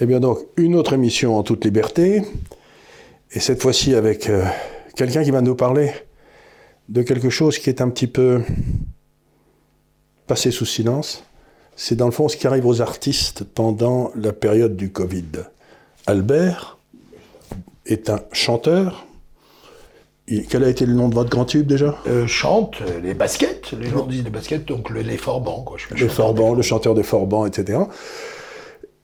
Eh bien donc, une autre émission en toute liberté, et cette fois-ci avec euh, quelqu'un qui va nous parler de quelque chose qui est un petit peu passé sous silence. C'est dans le fond ce qui arrive aux artistes pendant la période du Covid. Albert est un chanteur. Il- Quel a été le nom de votre grand tube déjà? Euh, chante les baskets, les gens disent les baskets, donc le- les forbans. Quoi. Je suis Le chanteur. Forban, le chanteur des Forbans, etc.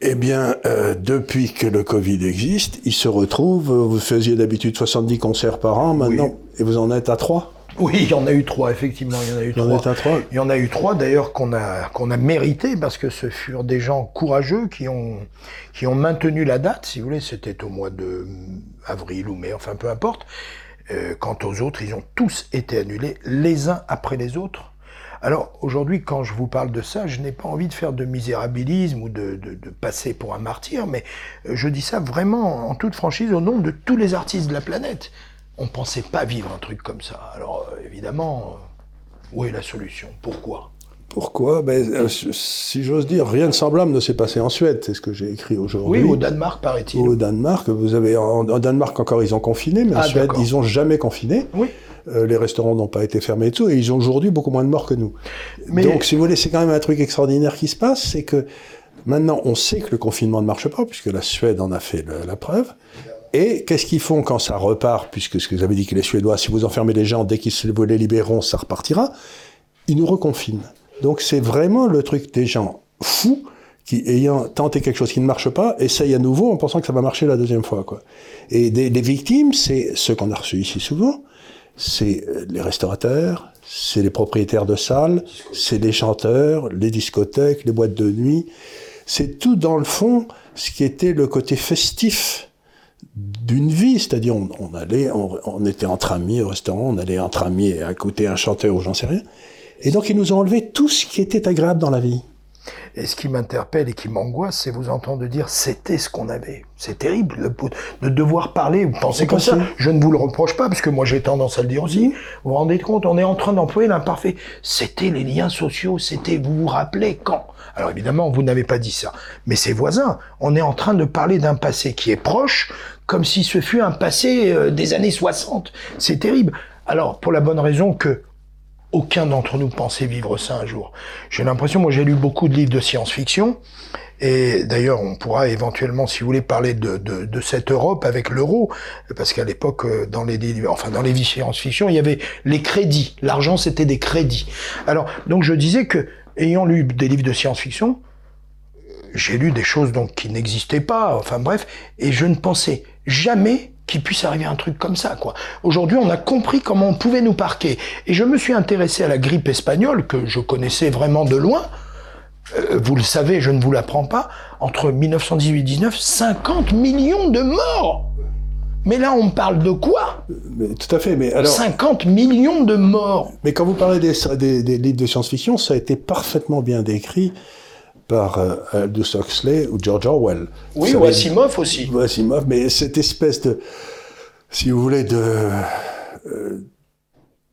Eh bien, euh, depuis que le Covid existe, il se retrouve, euh, vous faisiez d'habitude 70 concerts par an, maintenant, et vous en êtes à 3 Oui, il y en a eu trois, effectivement, il y en a eu en trois. est à 3 Il y en a eu trois d'ailleurs qu'on a qu'on a mérité parce que ce furent des gens courageux qui ont qui ont maintenu la date. Si vous voulez, c'était au mois de avril ou mai, enfin peu importe. Euh, quant aux autres, ils ont tous été annulés les uns après les autres. Alors aujourd'hui, quand je vous parle de ça, je n'ai pas envie de faire de misérabilisme ou de, de, de passer pour un martyr, mais euh, je dis ça vraiment en toute franchise au nom de tous les artistes de la planète. On pensait pas vivre un truc comme ça. Alors euh, évidemment, euh, où est la solution? Pourquoi? Pourquoi? Ben, euh, Si j'ose dire, rien de semblable ne s'est passé en Suède, c'est ce que j'ai écrit aujourd'hui. Oui, au Danemark, paraît-il. Au Danemark, vous avez en, en Danemark encore ils ont confiné, mais en Ah, Suède ils ont jamais confiné. Oui. Euh, les restaurants n'ont pas été fermés et tout, et ils ont aujourd'hui beaucoup moins de morts que nous. Mais- Donc, si vous voulez, c'est quand même un truc extraordinaire qui se passe, c'est que maintenant on sait que le confinement ne marche pas, puisque la Suède en a fait le- la preuve. Et qu'est-ce qu'ils font quand ça repart, puisque ce que vous avez dit que les Suédois, si vous enfermez les gens, dès qu'ils se vous les libéreront, ça repartira, ils nous reconfinent. Donc c'est vraiment le truc des gens fous qui, ayant tenté quelque chose qui ne marche pas, essayent à nouveau en pensant que ça va marcher la deuxième fois. Quoi. Et des, victimes, c'est ceux qu'on a reçus ici souvent, c'est euh, les restaurateurs, c'est les propriétaires de salles, c'est les chanteurs, les discothèques, les boîtes de nuit. C'est tout dans le fond ce qui était le côté festif d'une vie, c'est-à-dire on, allait, on, on était entre amis au restaurant, on allait entre amis à écouter un chanteur ou j'en sais rien. Et donc ils nous ont enlevé tout ce qui était agréable dans la vie. Et ce qui m'interpelle et qui m'angoisse, c'est vous entendre dire c'était ce qu'on avait. C'est terrible de, de devoir parler, vous pensez comme ça. Je ne vous le reproche pas, parce que moi j'ai tendance à le dire aussi. Vous vous rendez compte, on est en train d'employer l'imparfait. C'était les liens sociaux, c'était, vous vous rappelez quand? Alors évidemment, vous n'avez pas dit ça. Mais ses voisins, on est en train de parler d'un passé qui est proche, comme si ce fût un passé euh, des années 60. C'est terrible. Alors, pour la bonne raison que aucun d'entre nous pensait vivre ça un jour. J'ai l'impression, moi j'ai lu beaucoup de livres de science-fiction, et d'ailleurs on pourra éventuellement, si vous voulez, parler de, cette Europe avec l'euro, parce qu'à l'époque, euh, dans les enfin dans les science-fiction, il y avait les crédits. L'argent c'était des crédits. Alors, donc je disais que, ayant lu des livres de science-fiction, j'ai lu des choses donc qui n'existaient pas, enfin bref, et je ne pensais jamais qu'il puisse arriver un truc comme ça, quoi. Aujourd'hui, on a compris comment on pouvait nous parquer. Et je me suis intéressé à la grippe espagnole, que je connaissais vraiment de loin. Euh, vous le savez, je ne vous l'apprends pas. Entre 1918 et 19, 50 millions de morts! Mais là, on parle de quoi? Mais, tout à fait. Mais alors, 50 millions de morts! mais quand vous parlez des, des, des livres de science-fiction, ça a été parfaitement bien décrit par euh, Aldous Huxley ou George Orwell. Oui, ou Asimov aussi. Ouais, Asimov, mais cette espèce de, si vous voulez, de euh,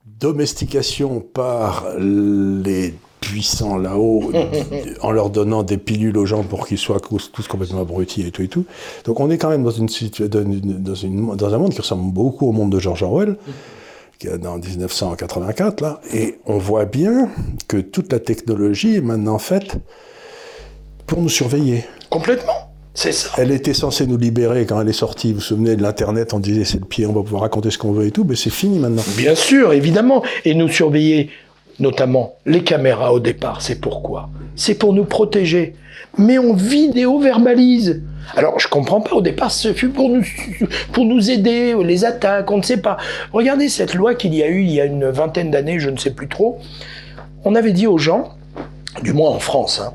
domestication par les puissants là-haut, en leur donnant des pilules aux gens pour qu'ils soient tous complètement abrutis et tout et tout. Donc on est quand même dans, une, dans, une- dans, une- dans un monde qui ressemble beaucoup au monde de George Orwell, qui est dans 1984 là, et on voit bien que toute la technologie est maintenant faite pour nous surveiller. Complètement. C'est ça. Elle était censée nous libérer quand elle est sortie. Vous vous souvenez de l'Internet, on disait c'est le pied, on va pouvoir raconter ce qu'on veut et tout, mais c'est fini maintenant. Bien sûr, évidemment. Et nous surveiller, notamment les caméras au départ, c'est pourquoi? C'est pour nous protéger. Mais on vidéo-verbalise. Alors, je comprends pas, au départ, ce fut pour nous, pour nous aider, les attaques, on ne sait pas. Regardez cette loi qu'il y a eu il y a une vingtaine d'années, je ne sais plus trop. On avait dit aux gens, du moins en France, hein,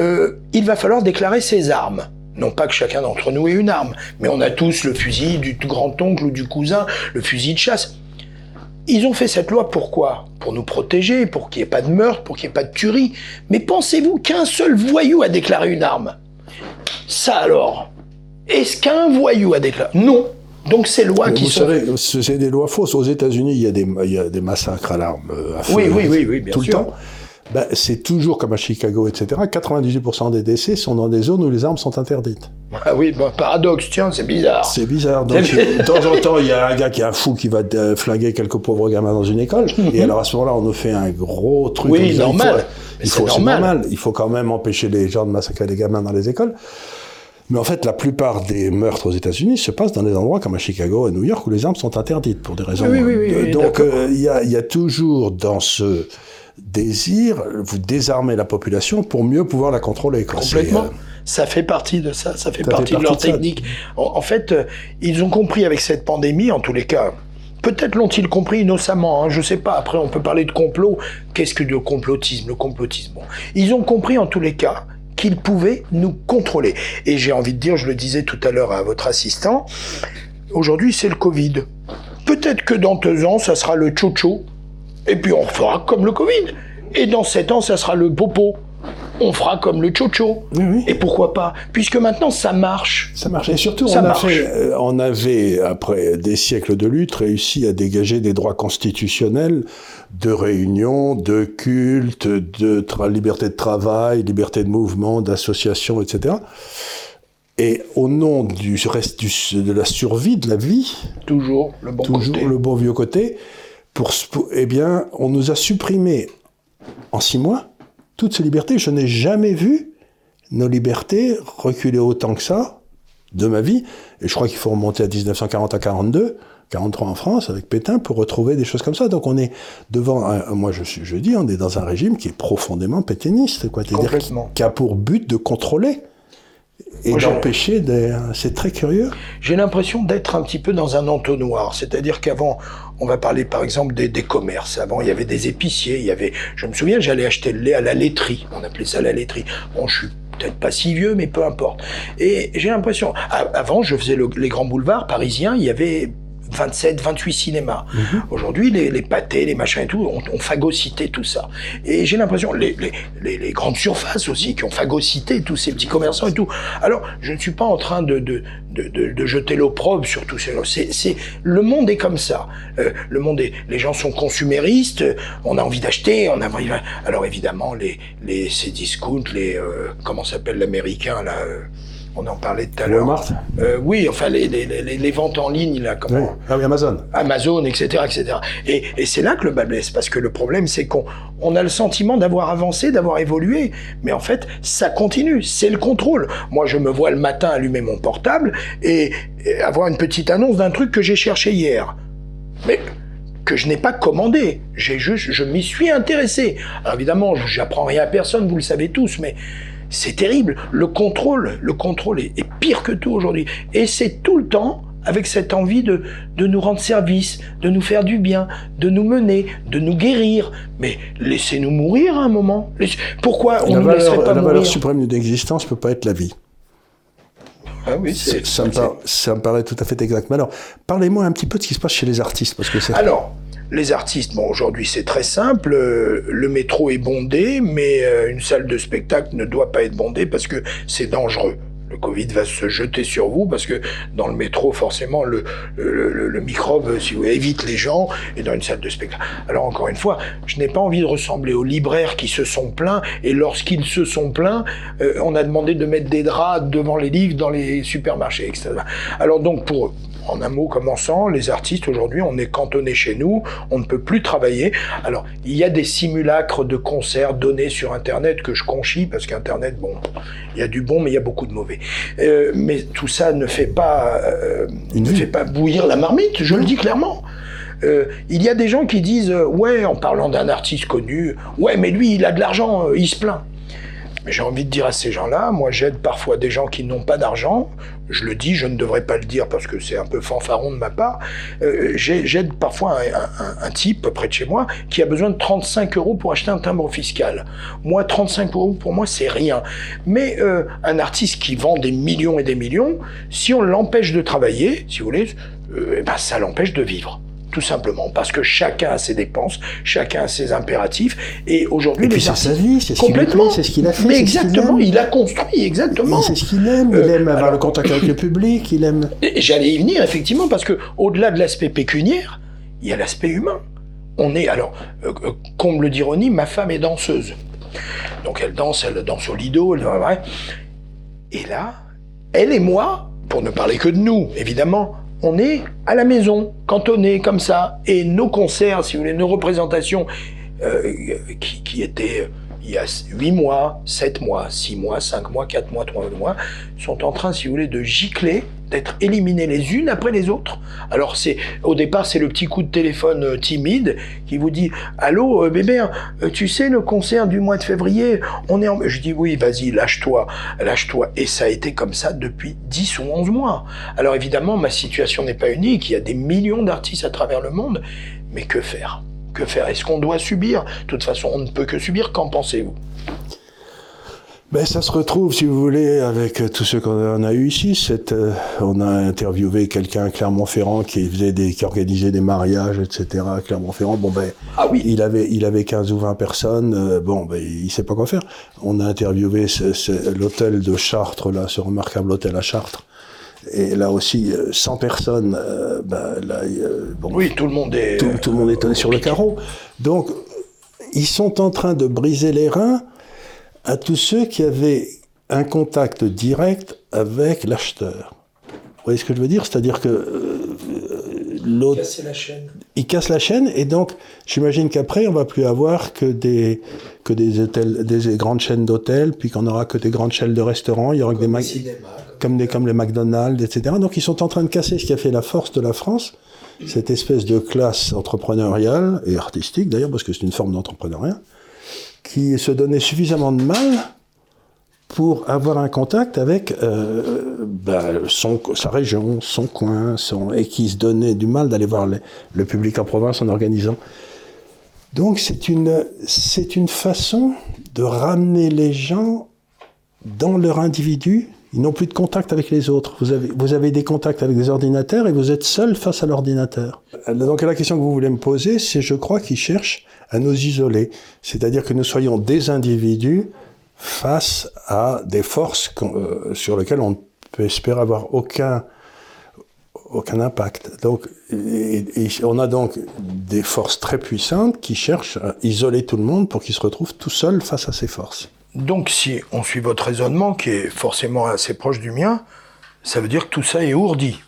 euh, il va falloir déclarer ses armes. Non pas que chacun d'entre nous ait une arme, mais on a tous le fusil du grand-oncle ou du cousin, le fusil de chasse. Ils ont fait cette loi pourquoi? Pour nous protéger, pour qu'il n'y ait pas de meurtre, pour qu'il n'y ait pas de tuerie. Mais pensez-vous qu'un seul voyou a déclaré une arme? Ça alors Est-ce qu'un voyou a déclaré? Non. Donc ces lois Mais qui vous sont... savez, ce- c'est des lois fausses. Aux États-Unis, il y a des, il y a des massacres à l'arme euh, à feu, Oui, oui, oui, oui, bien tout sûr. le temps. Ben, c'est toujours comme à Chicago, etc. 98% des décès sont dans des zones où les armes sont interdites. Ah oui, bah, paradoxe, tiens, c'est bizarre. C'est bizarre. Donc, de temps en temps, il y a un gars qui est un fou qui va euh, flinguer quelques pauvres gamins dans une école. Et alors, à ce moment-là, on nous fait un gros truc. Oui, ça. normal. Il faut, il faut c'est normal. Il faut quand même empêcher les gens de massacrer les gamins dans les écoles. Mais en fait, la plupart des meurtres aux États-Unis se passent dans des endroits comme à Chicago, à New York, où les armes sont interdites pour des raisons. Oui, oui, oui, Donc, euh, il y, a, y a toujours dans ce désir, vous désarmez la population pour mieux pouvoir la contrôler. Quoi. Complètement. Euh, Ça fait partie de ça, ça fait Ça partie fait de leur de technique. En, en fait, euh, ils ont compris avec cette pandémie, en tous les cas. Peut-être l'ont-ils compris innocemment, hein, je sais pas. Après, on peut parler de complot. Qu'est-ce que le complotisme? Le complotisme. Bon. Ils ont compris en tous les cas qu'ils pouvaient nous contrôler. Et j'ai envie de dire, je le disais tout à l'heure à votre assistant, aujourd'hui c'est le Covid. Peut-être que dans deux ans, ça sera le tcho et puis on fera comme le Covid. Et dans sept ans, ça sera le popo. On fera comme le chocho. Oui, oui. Et pourquoi pas? Puisque maintenant, ça marche. Ça marche. Et surtout, Ça on, a marche. fait, euh, on avait, après des siècles de lutte, réussi à dégager des droits constitutionnels de réunion, de culte, de liberté de travail, liberté de mouvement, d'association, etc. Et au nom du reste du- de la survie de la vie, Toujours le bon toujours côté. le bon vieux côté, pour, eh bien, on nous a supprimé en six mois toutes ces libertés. Je n'ai jamais vu nos libertés reculer autant que ça de ma vie. Et je crois qu'il faut remonter à 1940 à 42, 43 en France avec Pétain pour retrouver des choses comme ça. Donc on est devant, un- moi je, suis- je dis, on est dans un régime qui est profondément pétainiste, quoi. C'est-à-dire qui a pour but de contrôler et d'empêcher des. C'est très curieux. J'ai l'impression d'être un petit peu dans un entonnoir. C'est-à-dire qu'avant, on va parler par exemple des, des commerces. Avant, il y avait des épiciers. Il y avait, je me souviens, j'allais acheter le lait à la laiterie. On appelait ça la laiterie. Bon, je suis peut-être pas si vieux, mais peu importe. Et j'ai l'impression, avant, je faisais le- les grands boulevards parisiens. Il y avait 27, 28 cinémas. Aujourd'hui, les, les pâtés, les machins et tout, ont, ont phagocyté tout ça. Et j'ai l'impression, les, les, les, les grandes surfaces aussi, qui ont phagocyté tous ces petits commerçants et tout. Alors, je ne suis pas en train de, de, de, de, de jeter l'opprobre sur ces gens. C'est, le monde est comme ça. Euh, le monde est, les gens sont consuméristes, on a envie d'acheter, on a envie, alors évidemment, les, les, ces discounts, les, euh, comment s'appelle l'américain, là, euh, on en parlait tout à l'heure. Walmart Euh, oui, enfin, les, les, les, les ventes en ligne, là, comment, Oui. Ah oui, Amazon. Amazon, etc., etc. Et, et c'est là que le bas blesse, parce que le problème, c'est qu'on on a le sentiment d'avoir avancé, d'avoir évolué, mais en fait, ça continue, c'est le contrôle. Moi, je me vois le matin allumer mon portable et, et avoir une petite annonce d'un truc que j'ai cherché hier. Mais que je n'ai pas commandé, j'ai juste, je m'y suis intéressé. Alors évidemment, j'apprends rien à personne, vous le savez tous, mais c'est terrible. Le contrôle, le contrôle est, est pire que tout aujourd'hui. Et c'est tout le temps avec cette envie de, de nous rendre service, de nous faire du bien, de nous mener, de nous guérir. Mais laissez-nous mourir à un moment. Pourquoi on la ne valeur, pas la mourir valeur suprême d'une existence peut pas être la vie. Ah oui, Ça, me ça paraît tout à fait exact. Mais alors, parlez-moi un petit peu de ce qui se passe chez les artistes, parce que. Alors, les artistes, bon, aujourd'hui c'est très simple. euh, Le métro est bondé, mais euh, une salle de spectacle ne doit pas être bondée parce que c'est dangereux. Le Covid va se jeter sur vous parce que dans le métro, forcément, le, microbe, si vous évite les gens et dans une salle de spectacle. Alors encore une fois, je n'ai pas envie de ressembler aux libraires qui se sont plaints et lorsqu'ils se sont plaints, euh, on a demandé de mettre des draps devant les livres dans les supermarchés, etc. Alors donc pour en un mot commençant, les artistes aujourd'hui, on est cantonné chez nous, on ne peut plus travailler. Alors, il y a des simulacres de concerts donnés sur Internet que je conchis parce qu'Internet, bon, il y a du bon, mais il y a beaucoup de mauvais. Euh, mais tout ça ne fait pas, euh, ne fait pas bouillir la marmite, je le dis clairement. Euh, il y a des gens qui disent ouais en parlant d'un artiste connu ouais mais lui il a de l'argent il se plaint mais j'ai envie de dire à ces gens-là, moi j'aide parfois des gens qui n'ont pas d'argent, je le dis, je ne devrais pas le dire parce que c'est un peu fanfaron de ma part, euh, j'ai- j'aide parfois un type près de chez moi qui a besoin de 35 euros pour acheter un timbre fiscal. Moi, 35 euros pour moi c'est rien. Mais euh, un artiste qui vend des millions et des millions, si on l'empêche de travailler, si vous voulez, euh, eh ben, ça l'empêche de vivre. Tout simplement, parce que chacun a ses dépenses, chacun a ses impératifs, et aujourd'hui les c'est artistes sa vie, c'est ce Complètement. c'est ce qu'il a fait. Mais exactement, il a construit, exactement. C'est ce qu'il aime. Il Euh, aime avoir alors- le contact avec le public. Il aime. J'allais y venir, effectivement, parce que au-delà de l'aspect pécuniaire, il y a l'aspect humain. On est, alors, euh, euh, comble d'ironie, ma femme est danseuse. Donc elle danse, elle danse au lido, elle, et là, elle et moi, pour ne parler que de nous, évidemment, on est à la maison, cantonné comme ça, et nos concerts, si vous voulez, nos représentations euh, qui, qui étaient il y a 8 mois, 7 mois, 6 mois, 5 mois, 4 mois, 3 mois, sont en train, si vous voulez, de gicler, d'être éliminées les unes après les autres. Alors c'est au départ c'est le petit coup de téléphone euh, timide qui vous dit allô euh, bébé euh, tu sais le concert du mois de février on est en je dis oui vas-y lâche-toi lâche-toi et ça a été comme ça depuis 10 ou 11 mois. Alors évidemment ma situation n'est pas unique, il y a des millions d'artistes à travers le monde. Mais que faire? Que faire? Est-ce qu'on doit subir? De toute façon, on ne peut que subir. Qu'en pensez-vous? Ben, ça se retrouve, si vous voulez, avec tous ceux qu'on a eu ici. Cette, euh, on a interviewé quelqu'un à Clermont-Ferrand qui faisait des, qui organisait des mariages, etc. à Clermont-Ferrand. Bon ben, ah oui. il avait, il avait 15 ou 20 personnes. Euh, bon ben, il sait pas quoi faire. On a interviewé l'hôtel de Chartres, là, ce remarquable hôtel à Chartres. Et là aussi, 100 personnes, euh, ben, là, euh, bon, Oui, tout le monde est. tout, tout le monde est sur le carreau. Donc, ils sont en train de briser les reins à tous ceux qui avaient un contact direct avec l'acheteur. Vous voyez ce que je veux dire? C'est-à-dire que euh, l'autre, Casser la chaîne. il casse la chaîne et donc j'imagine qu'après on va plus avoir que des que des hôtels, des grandes chaînes d'hôtels, puis qu'on aura que des grandes chaînes de restaurants. Il y aura que des mag- comme des comme les McDonald's, etc. Donc ils sont en train de casser ce qui a fait la force de la France, cette espèce de classe entrepreneuriale et artistique d'ailleurs, parce que c'est une forme d'entrepreneuriat, qui se donnait suffisamment de mal pour avoir un contact avec euh, ben, son, sa région, son coin, et qui se donnait du mal d'aller voir le public en province en organisant. Donc c'est une, c'est une façon de ramener les gens dans leur individu. Ils n'ont plus de contact avec les autres. Vous avez, des contacts avec des ordinateurs et vous êtes seul face à l'ordinateur. Donc la question que vous voulez me poser, c'est je crois qu'ils cherchent à nous isoler. C'est-à-dire que nous soyons des individus face à des forces euh, sur lesquelles on ne peut espérer avoir aucun, impact. Donc, et on a donc des forces très puissantes qui cherchent à isoler tout le monde pour qu'ils se retrouvent tout seuls face à ces forces. Donc, si on suit votre raisonnement, qui est forcément assez proche du mien, ça veut dire que tout ça est ourdi.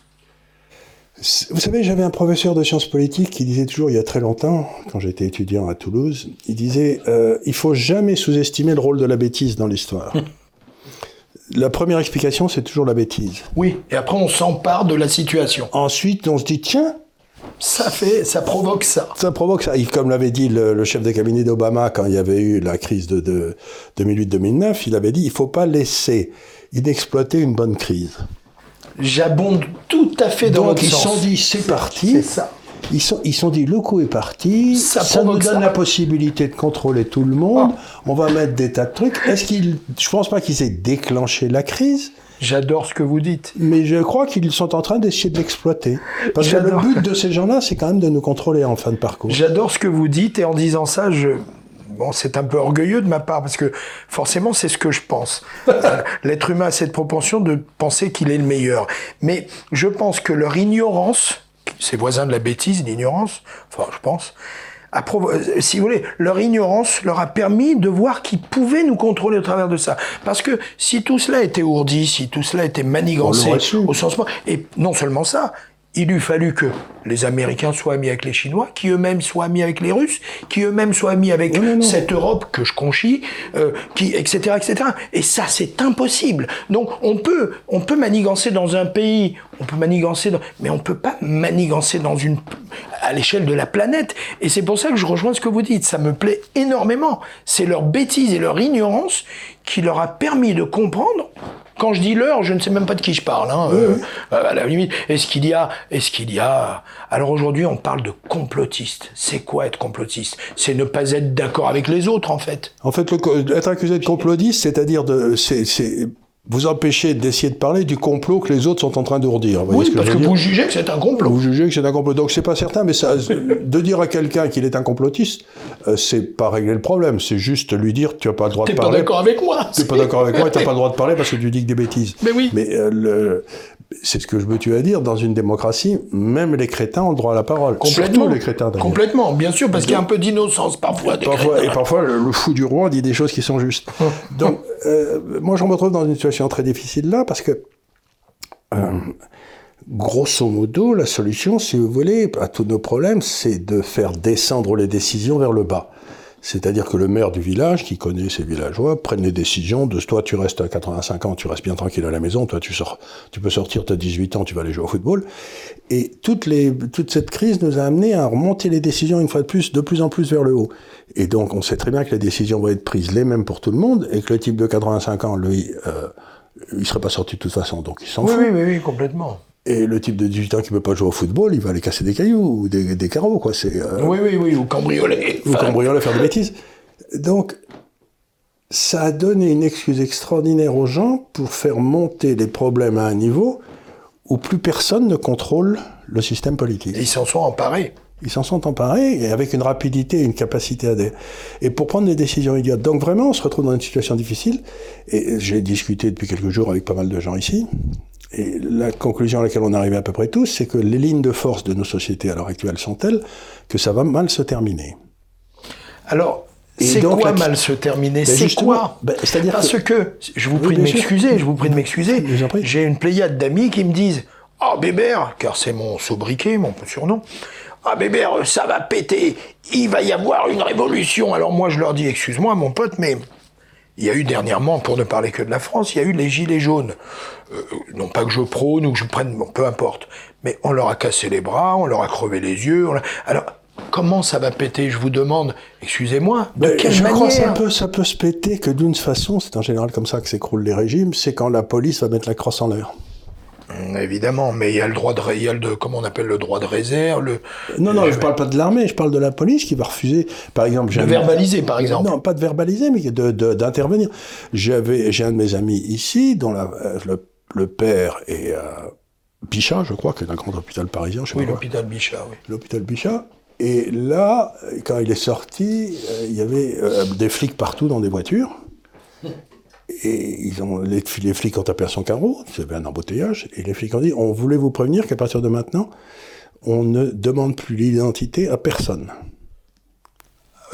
Vous savez, j'avais un professeur de sciences politiques qui disait toujours, il y a très longtemps, quand j'étais étudiant à Toulouse, il disait, euh, il faut jamais sous-estimer le rôle de la bêtise dans l'histoire. la première explication, c'est toujours la bêtise. Oui, et après on s'empare de la situation. Ensuite, on se dit, tiens, Ça fait, ça provoque ça. ça provoque ça. Et Comme l'avait dit le, le chef de cabinet d'Obama quand il y avait eu la crise de, de 2008-2009, il avait dit, il faut pas laisser inexploiter une bonne crise. J'abonde tout à fait dans Donc ils se sens. sont dit, c'est parti. C'est ça. Ils sont, ils sont dit, le coup est parti, Ça ça, nous donne ça. la possibilité de contrôler tout le monde, on va mettre des tas de trucs. Est-ce qu'ils, je pense pas qu'ils aient déclenché la crise, J'adore ce que vous dites. mais je crois qu'ils sont en train d'essayer de l'exploiter. Parce que le but de ces gens-là, c'est quand même de nous contrôler en fin de parcours. J'adore ce que vous dites et en disant ça, je bon, c'est un peu orgueilleux de ma part parce que forcément c'est ce que je pense. L'être humain a cette propension de penser qu'il est le meilleur, mais je pense que leur ignorance, ses voisins de la bêtise, l'ignorance, enfin je pense. A euh, si vous voulez, leur ignorance leur a permis de voir qu'ils pouvaient nous contrôler au travers de ça. Parce que si tout cela était ourdi, si tout cela était manigancé au sens et non seulement ça, il eût fallu que les Américains soient amis avec les Chinois, qui eux-mêmes soient amis avec les Russes, qui eux-mêmes soient amis avec Non, non, non. cette Europe que je conchis, euh, qui, etc., etc. Et ça, c'est impossible. Donc, on peut, on peut manigancer dans un pays, on peut manigancer, dans, mais on peut pas manigancer dans une, à l'échelle de la planète. Et c'est pour ça que je rejoins ce que vous dites. Ça me plaît énormément. C'est leur bêtise et leur ignorance qui leur a permis de comprendre. Quand je dis leur, je ne sais même pas de qui je parle. Hein, euh, à la limite, est-ce qu'il y a, est-ce qu'il y a. Alors aujourd'hui, on parle de complotiste. C'est quoi être complotiste? C'est ne pas être d'accord avec les autres, en fait. En fait, le être accusé de complotiste, c'est-à-dire de, c'est, c'est vous empêcher d'essayer de parler du complot que les autres sont en train d'ourdir. Oui, ce que parce que vous jugez que c'est un complot. Vous jugez que c'est un complot. Donc c'est pas certain, mais ça, de dire à quelqu'un qu'il est un complotiste, euh, c'est pas régler le problème. C'est juste lui dire tu as pas le droit T'es de pas parler. d'accord avec moi. T'es pas d'accord avec moi et t'as pas le droit de parler parce que tu dis que des bêtises. Mais oui. Mais euh, le- c'est ce que je veux tu à dire. Dans une démocratie, même les crétins ont le droit à la parole. Complètement. Surtout les crétins. Complètement, bien sûr, parce qu'il y a un peu d'innocence parfois. des Parfois, crétins. et parfois, le, le fou du roi dit des choses qui sont justes. Donc, euh, moi, je me retrouve dans une situation très difficile là, parce que euh, grosso modo, la solution, si vous voulez, à tous nos problèmes, c'est de faire descendre les décisions vers le bas. C'est-à-dire que le maire du village, qui connaît ses villageois, prenne les décisions de toi, tu restes à 85 ans, tu restes bien tranquille à la maison, toi, tu sors, tu peux sortir, tu as 18 ans, tu vas aller jouer au football. Et toute, les, toute cette crise nous a amené à remonter les décisions une fois de plus, de plus en plus vers le haut. Et donc, on sait très bien que les décisions vont être prises les mêmes pour tout le monde, et que le type de 85 ans, lui, euh, il serait pas sorti de toute façon, donc il s'en Oui, fout. oui, oui, oui, complètement. Et le type de 18 ans qui peut pas jouer au football, il va aller casser des cailloux ou des, des carreaux, quoi. C'est, euh, Oui, oui, oui, ou cambrioler. ou cambrioler, faire des bêtises. Donc, ça a donné une excuse extraordinaire aux gens pour faire monter les problèmes à un niveau où plus personne ne contrôle le système politique. Ils s'en sont emparés. Ils s'en sont emparés et avec une rapidité et une capacité à des... Et pour prendre des décisions idiotes. Donc vraiment, on se retrouve dans une situation difficile. Et j'ai discuté depuis quelques jours avec pas mal de gens ici. Et la conclusion à laquelle on est arrivé à peu près tous, c'est que les lignes de force de nos sociétés à l'heure actuelle sont telles que ça va mal se terminer. Alors, c'est quoi la- mal se terminer Ben, C'est quoi ben, c'est-à-dire Parce que- que, je vous Oui, prie de m'excuser, je vous prie de m'excuser. J'ai une pléiade d'amis qui me disent Oh Bébert, car c'est mon sobriquet, mon surnom. Ah Bébert, ça va péter, il va y avoir une révolution. Alors moi je leur dis Excuse-moi mon pote, mais il y a eu dernièrement, pour ne parler que de la France, il y a eu les gilets jaunes. Euh, non pas que je prône ou que je prenne, bon, peu importe. Mais on leur a cassé les bras, on leur a crevé les yeux. on Alors, comment ça va péter Je vous demande, excusez-moi, de quelle je manière crois que ça peut, ça peut se péter que d'une façon, c'est en général comme ça que s'écroulent les régimes, c'est quand la police va mettre la crosse en l'air. Hum, Évidemment, mais il y a le droit de, il y a le, comment on appelle le droit de réserve, le, Non, non, je parle pas de l'armée, je parle de la police qui va refuser, par exemple... de verbaliser par exemple. Non, pas de verbaliser, mais d'intervenir. J'avais, j'ai un de mes amis ici, dont la, euh, le, le père est à Bichat, je crois, qui est un grand hôpital parisien, je sais Oui, l'hôpital Bichat, oui. l'hôpital Bichat. Et là, quand il est sorti, euh, il y avait euh, des flics partout dans des voitures. Et ils ont, les, les flics ont tapé à son carreau, il y avait un embouteillage, et les flics ont dit, on voulait vous prévenir qu'à partir de maintenant, on ne demande plus l'identité à personne.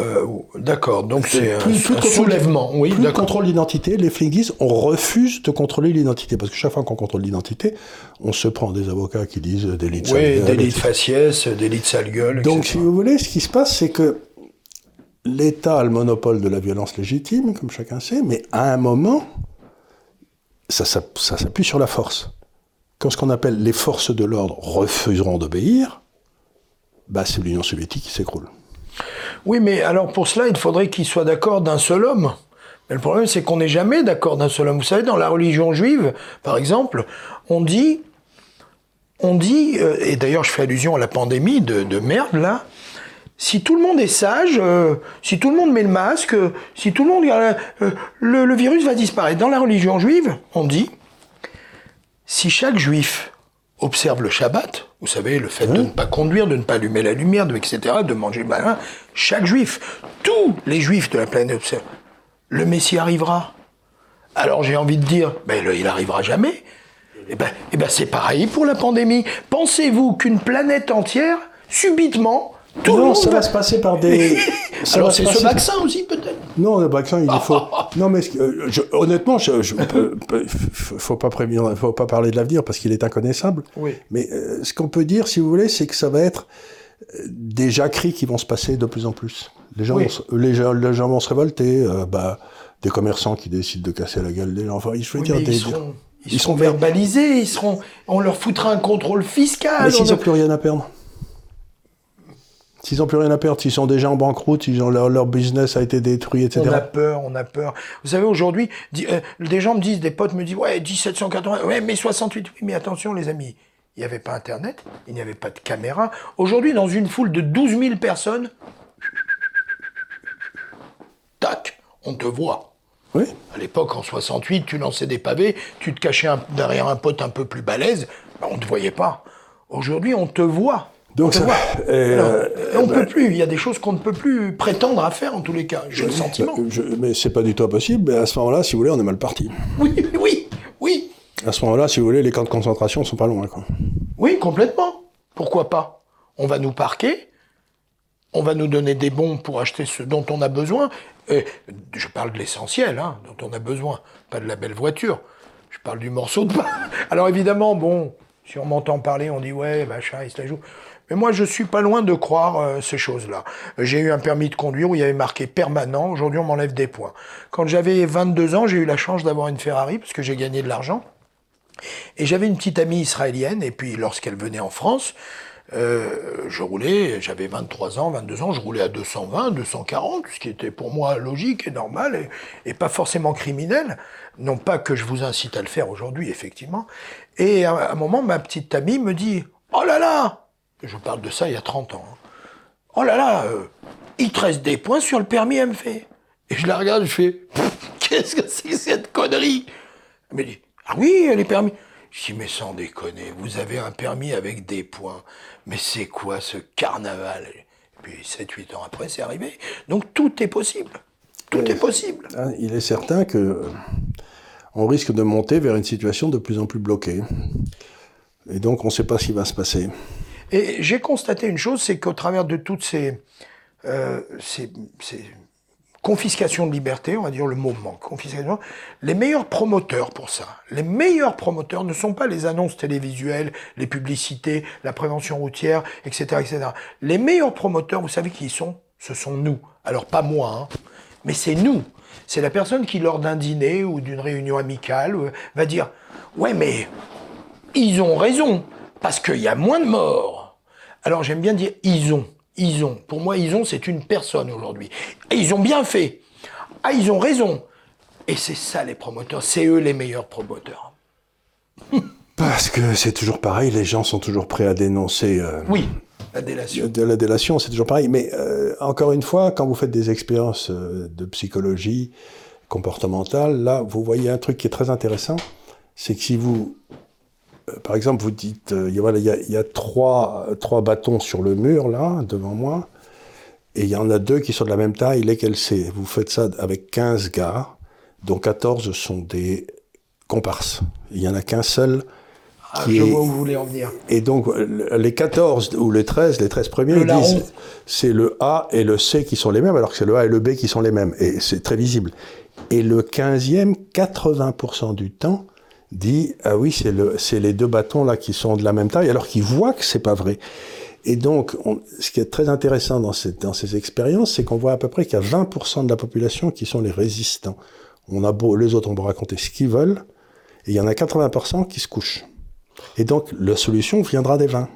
Euh, D'accord, donc c'est un, un soulèvement, oui, Plus contrôle d'identité, les flics disent, on refuse de contrôler l'identité. Parce que chaque fois qu'on contrôle l'identité, on se prend des avocats qui disent des lits de Oui, délit de faciès, délit de sale gueule, Donc, etc. si vous voulez, ce qui se passe, c'est que l'État a le monopole de la violence légitime, comme chacun sait, mais à un moment, ça, s'appuie sur la force. Quand ce qu'on appelle les forces de l'ordre refuseront d'obéir, bah, c'est l'Union soviétique qui s'écroule. Oui, mais alors pour cela, il faudrait qu'il soit d'accord d'un seul homme. Mais le problème, c'est qu'on n'est jamais d'accord d'un seul homme. Vous savez, dans la religion juive, par exemple, on dit, on dit, euh, et d'ailleurs je fais allusion à la pandémie de, de merde là, si tout le monde est sage, euh, si tout le monde met le masque, euh, si tout le monde, euh, le, le virus va disparaître. Dans la religion juive, on dit, si chaque juif observe le Shabbat, vous savez, le fait de ne pas conduire, de ne pas allumer la lumière, de, etc., de manger malin, chaque juif, tous les juifs de la planète observent, le Messie arrivera. Alors j'ai envie de dire, ben, le- il arrivera jamais. Eh ben, eh ben c'est pareil pour la pandémie. Pensez-vous qu'une planète entière, subitement, tout le non, monde ça va se passer par des. ça Alors c'est ce vaccin aussi peut-être. Non, le vaccin, il est faux. Non, mais euh, je- honnêtement, je, je, peux- peux- faut pas prévenir, faut pas parler de l'avenir parce qu'il est inconnaissable. Oui. Mais euh, ce qu'on peut dire, si vous voulez, c'est que ça va être euh, des jacqueries qui vont se passer de plus en plus. Les gens, Oui. vont, se- les gens, les gens vont se révolter. euh, bah, des commerçants qui décident de casser la gueule des gens. Enfin, je veux Oui, dire, des- ils seront, ils ils seront verbalisés, ils seront, on leur foutra un contrôle fiscal. Mais s'ils n'ont plus rien à perdre. S'ils n'ont plus rien à perdre, s'ils sont déjà en banqueroute, ils ont leur, leur business a été détruit, etc. On a peur, on a peur. Vous savez, aujourd'hui, euh, des gens me disent, des potes me disent, ouais, 1780, ouais, mais 68, oui, mais attention, les amis, il n'y avait pas Internet, il n'y avait pas de caméra. Aujourd'hui, dans une foule de 12 000 personnes, tac, on te voit. Oui. À l'époque, en 68, tu lançais des pavés, tu te cachais un- derrière un pote un peu plus balèze, ben, on ne te voyait pas. Aujourd'hui, on te voit. Donc on ça- euh, et on peut plus. Il y a des choses qu'on ne peut plus prétendre à faire, en tous les cas. J'ai le sentiment. Je- mais c'est pas du tout impossible. Mais à ce moment-là, si vous voulez, on est mal parti. Oui, oui, oui. À ce moment-là, si vous voulez, les camps de concentration sont pas loin. Quoi. Oui, complètement. Pourquoi pas? On va nous parquer, on va nous donner des bons pour acheter ce dont on a besoin. Et je parle de l'essentiel, hein, dont on a besoin, pas de la belle voiture. Je parle du morceau de pain. Alors évidemment, bon, si on m'entend parler, on dit ouais, machin, il se la joue. Mais moi, je suis pas loin de croire euh, ces choses-là. J'ai eu un permis de conduire où il y avait marqué permanent. Aujourd'hui, on m'enlève des points. Quand j'avais 22 ans, j'ai eu la chance d'avoir une Ferrari parce que j'ai gagné de l'argent. Et j'avais une petite amie israélienne. Et puis, lorsqu'elle venait en France, euh, je roulais, j'avais 23 ans, 22 ans, je roulais à 220, 240, ce qui était pour moi logique et normal et, et pas forcément criminel. Non pas que je vous incite à le faire aujourd'hui, effectivement. Et à un moment, ma petite amie me dit Oh là là je parle de ça il y a 30 ans. Hein. Oh là là, euh, il te reste des points sur le permis MF. Et je la regarde, je fais, qu'est-ce que c'est cette connerie? Elle me dit, ah oui, elle est permis. Je dis, mais sans déconner, vous avez un permis avec des points. Mais c'est quoi ce carnaval? Et puis 7-8 ans après, c'est arrivé. Donc tout est possible. Tout est possible. Ah, il est certain que euh, on risque de monter vers une situation de plus en plus bloquée. Et donc on ne sait pas ce qui va se passer. Et j'ai constaté une chose, c'est qu'au travers de toutes ces, euh, ces, ces, confiscations de liberté, on va dire le mot manque, confiscation, les meilleurs promoteurs pour ça, les meilleurs promoteurs ne sont pas les annonces télévisuelles, les publicités, la prévention routière, etc., etc. Les meilleurs promoteurs, vous savez qui ils sont? Ce sont nous. Alors pas moi, hein, mais c'est nous. C'est la personne qui, lors d'un dîner ou d'une réunion amicale, euh, va dire Ouais, mais ils ont raison parce qu'il y a moins de morts. Alors j'aime bien dire ils ont. Ils ont. Pour moi, ils ont, c'est une personne aujourd'hui. Et ils ont bien fait. Ah, ils ont raison. Et c'est ça les promoteurs. C'est eux les meilleurs promoteurs. Parce que c'est toujours pareil, les gens sont toujours prêts à dénoncer. Euh, oui, la délation. De la délation, c'est toujours pareil. Mais euh, encore une fois, quand vous faites des expériences euh, de psychologie comportementale, là, vous voyez un truc qui est très intéressant. C'est que si vous par exemple, vous dites, euh, il y, a, trois, trois, bâtons sur le mur, là, devant moi, et il y en a deux qui sont de la même taille, lesquels c'est? Vous faites ça avec 15 gars, dont 14 sont des comparses. Il n'y en a qu'un seul. Ah, je vois où vous voulez en venir. Et donc, les 14 ou les 13, les 13 premiers, ils disent c'est le A et le C qui sont les mêmes, alors que c'est le A et le B qui sont les mêmes. Et c'est très visible. Et le 15e, 80% du temps, dit ah oui c'est le c'est les deux bâtons là qui sont de la même taille alors qu'ils voient que c'est pas vrai. Et donc ce qui est très intéressant dans ces dans ces expériences c'est qu'on voit à peu près qu'il y a 20% de la population qui sont les résistants. On a beau les autres on peut raconter ce qu'ils veulent et il y en a 80% qui se couchent. Et donc la solution viendra des 20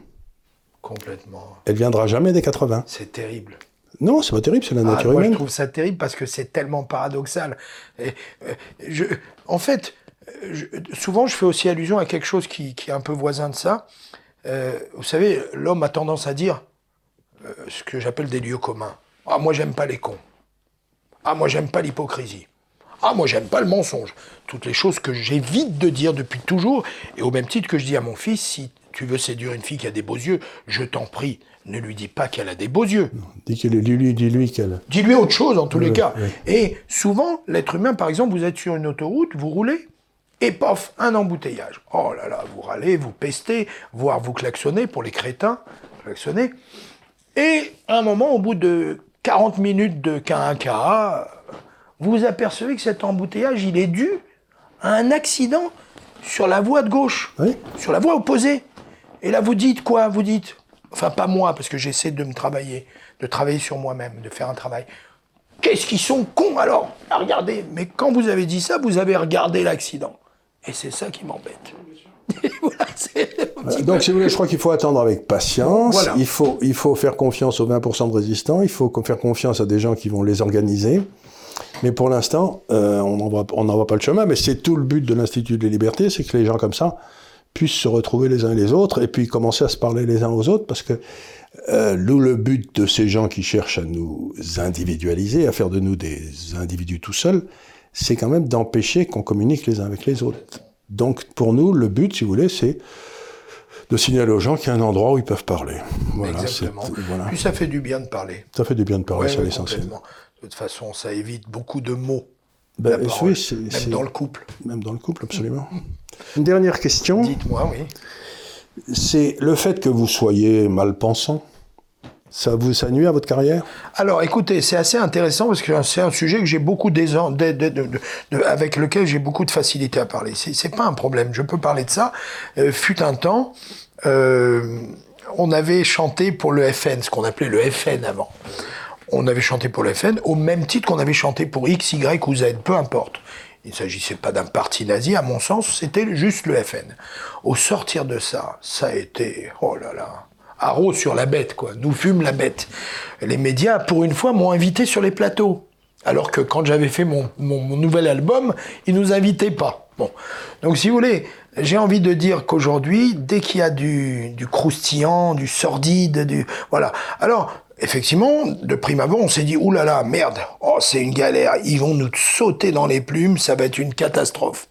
complètement. Elle viendra jamais des 80 c'est terrible. Non, c'est pas terrible, c'est la ah, nature moi, humaine. Je trouve ça terrible parce que c'est tellement paradoxal. Et, euh, je, en fait, souvent, je fais aussi allusion à quelque chose qui, est un peu voisin de ça. Euh, vous savez, l'homme a tendance à dire euh, ce que j'appelle des lieux communs. Ah, moi, j'aime pas les cons. Ah, moi, j'aime pas l'hypocrisie. Ah, moi, j'aime pas le mensonge. Toutes les choses que j'évite de dire depuis toujours. Et au même titre que je dis à mon fils, si tu veux séduire une fille qui a des beaux yeux, je t'en prie, ne lui dis pas qu'elle a des beaux yeux. dis-lui, dis-lui qu'elle. Dis-lui autre chose en tous les cas. Et souvent, l'être humain, par exemple, vous êtes sur une autoroute, vous roulez, et pof, un embouteillage. Oh là là, vous râlez, vous pestez, voire vous klaxonnez pour les crétins, klaxonnez. Et à un moment, au bout de 40 minutes de K1K, vous apercevez que cet embouteillage, il est dû à un accident sur la voie de gauche, sur la voie opposée. Et là, vous dites quoi? Vous dites, enfin pas moi, parce que j'essaie de me travailler, de travailler sur moi-même, de faire un travail. Qu'est-ce qu'ils sont cons alors? Regardez, mais quand vous avez dit ça, vous avez regardé l'accident. Et c'est ça qui m'embête. Donc, si vous voulez, je crois qu'il faut attendre avec patience. Il, faut, il faut faire confiance aux 20% de résistants. Il faut faire confiance à des gens qui vont les organiser. Mais pour l'instant, euh, on n'en voit, pas le chemin. Mais c'est tout le but de l'Institut des libertés, c'est que les gens comme ça puissent se retrouver les uns et les autres et puis commencer à se parler les uns aux autres parce que euh, le but de ces gens qui cherchent à nous individualiser, à faire de nous des individus tout seuls, c'est quand même d'empêcher qu'on communique les uns avec les autres. Donc pour nous, le but, si vous voulez, c'est de signaler aux gens qu'il y a un endroit où ils peuvent parler. Voilà, Exactement. Voilà. Puis ça fait du bien de parler. Ça fait du bien de parler, c'est l'essentiel. De toute façon, ça évite beaucoup de mots. Ben, oui, même dans le couple. Même dans le couple, absolument. Une dernière question. Dites-moi, oui. C'est le fait que vous soyez mal pensant Ça vous ça nuit à votre carrière? Alors, écoutez, c'est assez intéressant parce que c'est un sujet que j'ai beaucoup avec lequel j'ai beaucoup de facilité à parler. C'est pas un problème. Je peux parler de ça. Euh, fut un temps, euh, on avait chanté pour le FN, ce qu'on appelait le FN avant. On avait chanté pour le FN au même titre qu'on avait chanté pour X, Y ou Z, peu importe. Il ne s'agissait pas d'un parti nazi, à mon sens, c'était juste le FN. Au sortir de ça, ça a été, oh là là, haro sur la bête, quoi. Nous fume la bête. Les médias, pour une fois, m'ont invité sur les plateaux. Alors que quand j'avais fait mon, mon, nouvel album, ils nous invitaient pas. Bon. Donc, si vous voulez, j'ai envie de dire qu'aujourd'hui, dès qu'il y a du, du croustillant, du sordide, du, voilà. Alors, effectivement, de prime abord, on s'est dit, oulala, là là, merde, oh, c'est une galère, ils vont nous sauter dans les plumes, ça va être une catastrophe.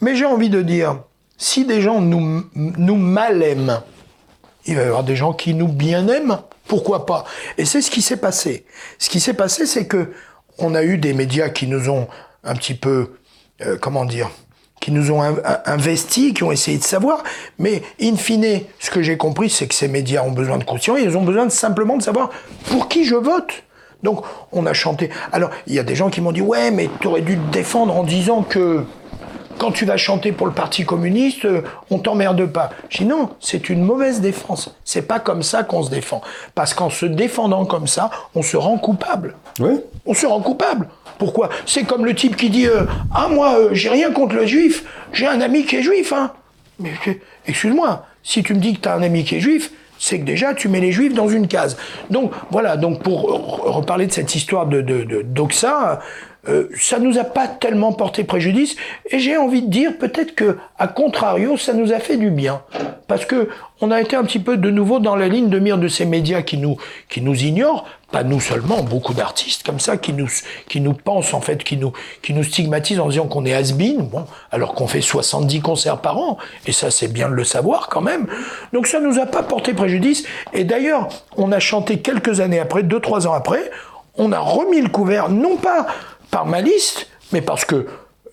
Mais j'ai envie de dire, si des gens nous, nous mal aiment, il va y avoir des gens qui nous bien aiment, pourquoi pas? Et c'est ce qui s'est passé. Ce qui s'est passé, c'est que on a eu des médias qui nous ont un petit peu, euh, comment dire, qui nous ont investi, qui ont essayé de savoir, mais in fine, ce que j'ai compris, c'est que ces médias ont besoin de conscience, ils ont besoin simplement de savoir pour qui je vote. Donc, on a chanté. Alors, il y a des gens qui m'ont dit, ouais, mais tu aurais dû te défendre en disant que quand tu vas chanter pour le Parti communiste, euh, on t'emmerde pas. Je dis non, c'est une mauvaise défense. C'est pas comme ça qu'on se défend. Parce qu'en se défendant comme ça, on se rend coupable. Oui. On se rend coupable. Pourquoi? C'est comme le type qui dit euh, Ah, moi, euh, j'ai rien contre le juif, j'ai un ami qui est juif, hein. Mais excuse-moi, si tu me dis que tu as un ami qui est juif, c'est que déjà tu mets les juifs dans une case. Donc voilà, donc pour reparler de cette histoire de, de, d'Oxa, euh, ça nous a pas tellement porté préjudice et j'ai envie de dire peut-être que à contrario ça nous a fait du bien. Parce que on a été un petit peu de nouveau dans la ligne de mire de ces médias qui nous qui nous ignorent. Pas nous seulement beaucoup d'artistes comme ça qui nous qui nous pensent en fait qui nous qui nous stigmatisent en disant qu'on est has-been. Bon alors qu'on fait 70 concerts par an et ça c'est bien de le savoir quand même. Donc ça nous a pas porté préjudice. Et d'ailleurs on a chanté quelques années après deux trois ans après on a remis le couvert non pas par ma liste, mais parce que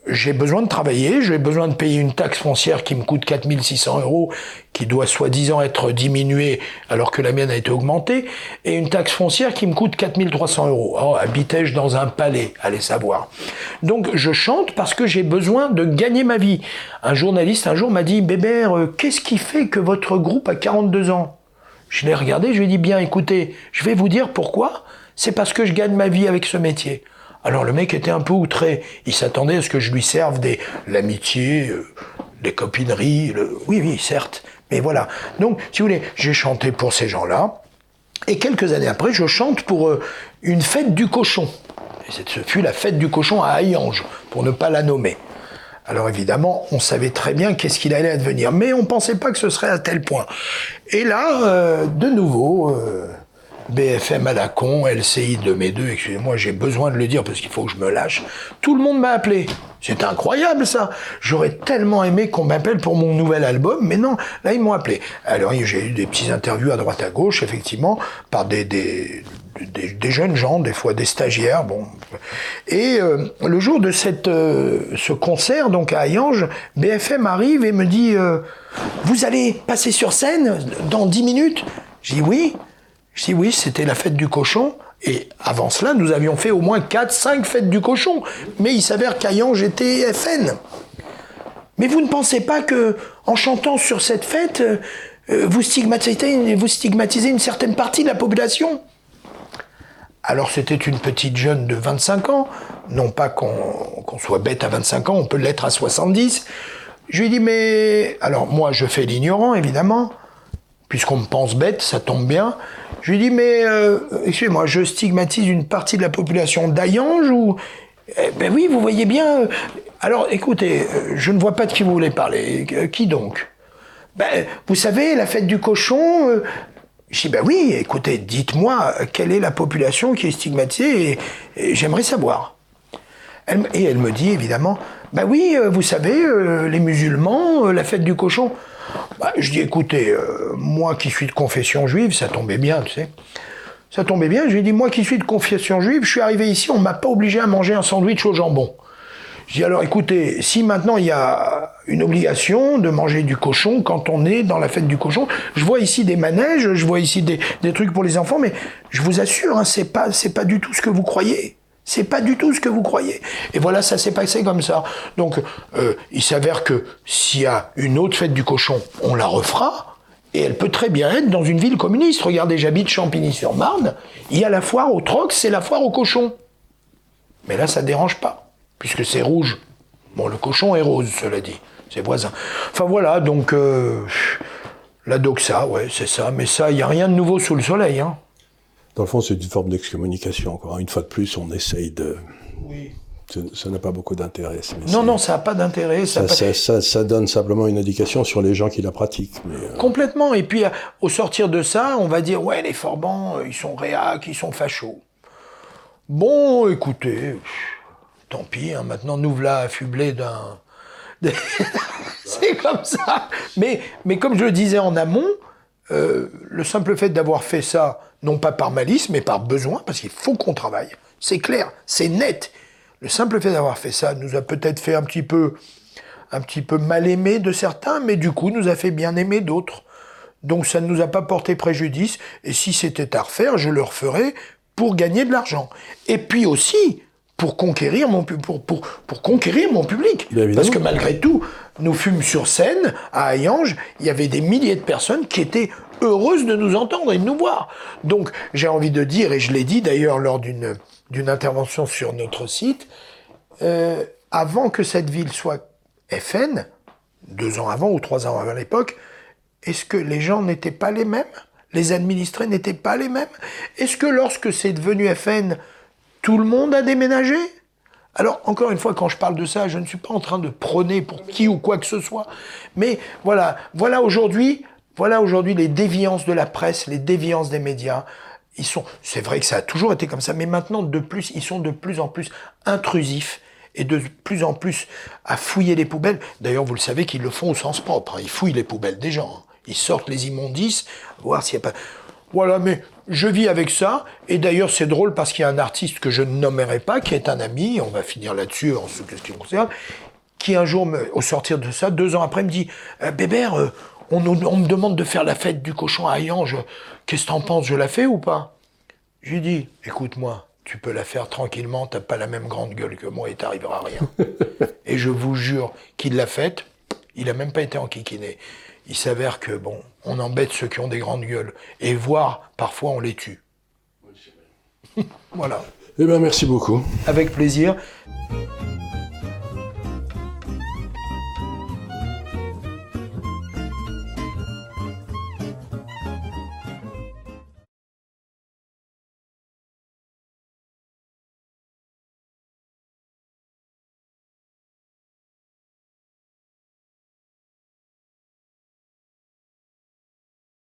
j'ai besoin de travailler, j'ai besoin de payer une taxe foncière qui me coûte 4600 euros, qui doit soi-disant être diminuée alors que la mienne a été augmentée, et une taxe foncière qui me coûte 4300 euros. Oh, habitais-je dans un palais? Allez savoir. Donc je chante parce que j'ai besoin de gagner ma vie. Un journaliste un jour m'a dit, Bébert, euh, qu'est-ce qui fait que votre groupe a 42 ans? Je l'ai regardé, je lui ai dit, bien écoutez, je vais vous dire pourquoi. C'est parce que je gagne ma vie avec ce métier. Alors le mec était un peu outré. Il s'attendait à ce que je lui serve des l'amitié, euh, des copineries. Oui, oui, certes. Mais voilà. Donc, si vous voulez, j'ai chanté pour ces gens-là. Et quelques années après, je chante pour euh, une fête du cochon. Et ce fut la fête du cochon à Hayange, pour ne pas la nommer. Alors évidemment, on savait très bien qu'est-ce qu'il allait advenir, mais on ne pensait pas que ce serait à tel point. Et là, euh, de nouveau, BFM à la con, LCI de mes deux, excusez-moi, j'ai besoin de le dire parce qu'il faut que je me lâche. Tout le monde m'a appelé. C'est incroyable ça. J'aurais tellement aimé qu'on m'appelle pour mon nouvel album, mais non, là ils m'ont appelé. Alors j'ai eu des petits interviews à droite à gauche, effectivement, par des, des, des, jeunes gens, des fois des stagiaires. Bon. Et euh, le jour de cette, euh, ce concert, donc à Hayange, BFM arrive et me dit euh, Vous allez passer sur scène dans 10 minutes? J'ai dit oui. Je dis oui, c'était la fête du cochon. Et avant cela, nous avions fait au moins 4-5 fêtes du cochon. Mais il s'avère qu'Ayan, j'étais FN. Mais vous ne pensez pas que, en chantant sur cette fête, euh, vous, stigmatisez, vous stigmatisez une certaine partie de la population? Alors c'était une petite jeune de 25 ans, non pas qu'on soit bête à 25 ans, on peut l'être à 70. Je lui ai dit, mais... Alors moi je fais l'ignorant évidemment, puisqu'on me pense bête, ça tombe bien. Je lui dis, mais euh, excusez-moi, je stigmatise une partie de la population d'Ayange ou... Eh ben oui, vous voyez bien. Euh, alors écoutez, euh, je ne vois pas de qui vous voulez parler. Qui donc? Ben, Vous savez, la fête du cochon... Je dis, ben oui, écoutez, dites-moi quelle est la population qui est stigmatisée et, j'aimerais savoir. et elle me dit évidemment, ben oui, vous savez, les musulmans, la fête du cochon. Bah, je dis, écoutez, euh, moi qui suis de confession juive, ça tombait bien, tu sais. Ça tombait bien. Je lui ai dit, moi qui suis de confession juive, je suis arrivé ici, on m'a pas obligé à manger un sandwich au jambon. Je dis alors écoutez, si maintenant il y a une obligation de manger du cochon quand on est dans la fête du cochon, je vois ici des manèges, je vois ici des, des trucs pour les enfants, mais je vous assure, hein, c'est pas c'est pas du tout ce que vous croyez. C'est pas du tout ce que vous croyez. Et voilà, ça s'est passé comme ça. Donc, euh, il s'avère que s'il y a une autre fête du cochon, on la refera. Et elle peut très bien être dans une ville communiste. Regardez, j'habite Champigny-sur-Marne. Il y a la foire au troc, c'est la foire au cochon. Mais là, ça dérange pas, puisque c'est rouge. Bon, le cochon est rose, cela dit. C'est voisin. Enfin voilà, donc euh, la doxa, ouais, c'est ça. Mais ça, il n'y a rien de nouveau sous le soleil. Hein. Dans le fond, c'est une forme d'excommunication. Encore une fois de plus, on essaye de. Oui. Ça- n'a pas beaucoup d'intérêt. Non, non, ça n'a pas d'intérêt. Ça, Ça, a pas- ça- ça- ça donne simplement une indication sur les gens qui la pratiquent. Mais, euh, Complètement. Et puis, au sortir de ça, on va dire, ouais, les Forbans, euh, ils sont réacs, ils sont fachos. Bon, écoutez, tant pis, hein, maintenant, nous voilà affublés d'un... C'est comme ça. Mais, mais comme je le disais en amont, euh, le simple fait d'avoir fait ça, non pas par malice, mais par besoin, parce qu'il faut qu'on travaille. C'est clair, c'est net. Le simple fait d'avoir fait ça nous a peut-être fait un petit peu, un petit peu mal aimé de certains, mais du coup nous a fait bien aimer d'autres. Donc ça ne nous a pas porté préjudice. Et si c'était à refaire, je le referais pour gagner de l'argent. Et puis aussi pour conquérir mon pour, pour, pour conquérir mon public. Parce que malgré tout, nous fûmes sur scène à Hayange, il y avait des milliers de personnes qui étaient heureuses de nous entendre et de nous voir. Donc j'ai envie de dire, et je l'ai dit d'ailleurs lors d'une d'une intervention sur notre site, euh, avant que cette ville soit FN, deux ans avant ou trois ans avant l'époque, est-ce que les gens n'étaient pas les mêmes? Les administrés n'étaient pas les mêmes? Est-ce que lorsque c'est devenu FN, tout le monde a déménagé? Alors, encore une fois, quand je parle de ça, je ne suis pas en train de prôner pour qui ou quoi que ce soit. Mais voilà, voilà aujourd'hui, voilà aujourd'hui les déviances de la presse, les déviances des médias. Ils sont, c'est vrai que ça a toujours été comme ça, mais maintenant, de plus, ils sont de plus en plus intrusifs et de plus en plus à fouiller les poubelles. D'ailleurs, vous le savez qu'ils le font au sens propre. hein. Ils fouillent les poubelles des gens. hein. Ils sortent les immondices, voir s'il n'y a pas. Voilà, mais je vis avec ça. Et d'ailleurs, c'est drôle parce qu'il y a un artiste que je ne nommerai pas, qui est un ami, on va finir là-dessus en ce qui me concerne, qui un jour, au sortir de ça, deux ans après, me dit Euh, Bébert, euh, on, me demande de faire la fête du cochon à Hayange. Qu'est-ce que t'en penses Je la fais ou pas? Je lui dis Écoute-moi, tu peux la faire tranquillement, t'as pas la même grande gueule que moi et t'arriveras à rien. et je vous jure qu'il l'a faite, il a même pas été enquiquiné. Il s'avère que, bon, on embête ceux qui ont des grandes gueules. Et voire, parfois, on les tue. voilà. Eh bien, merci beaucoup. Avec plaisir.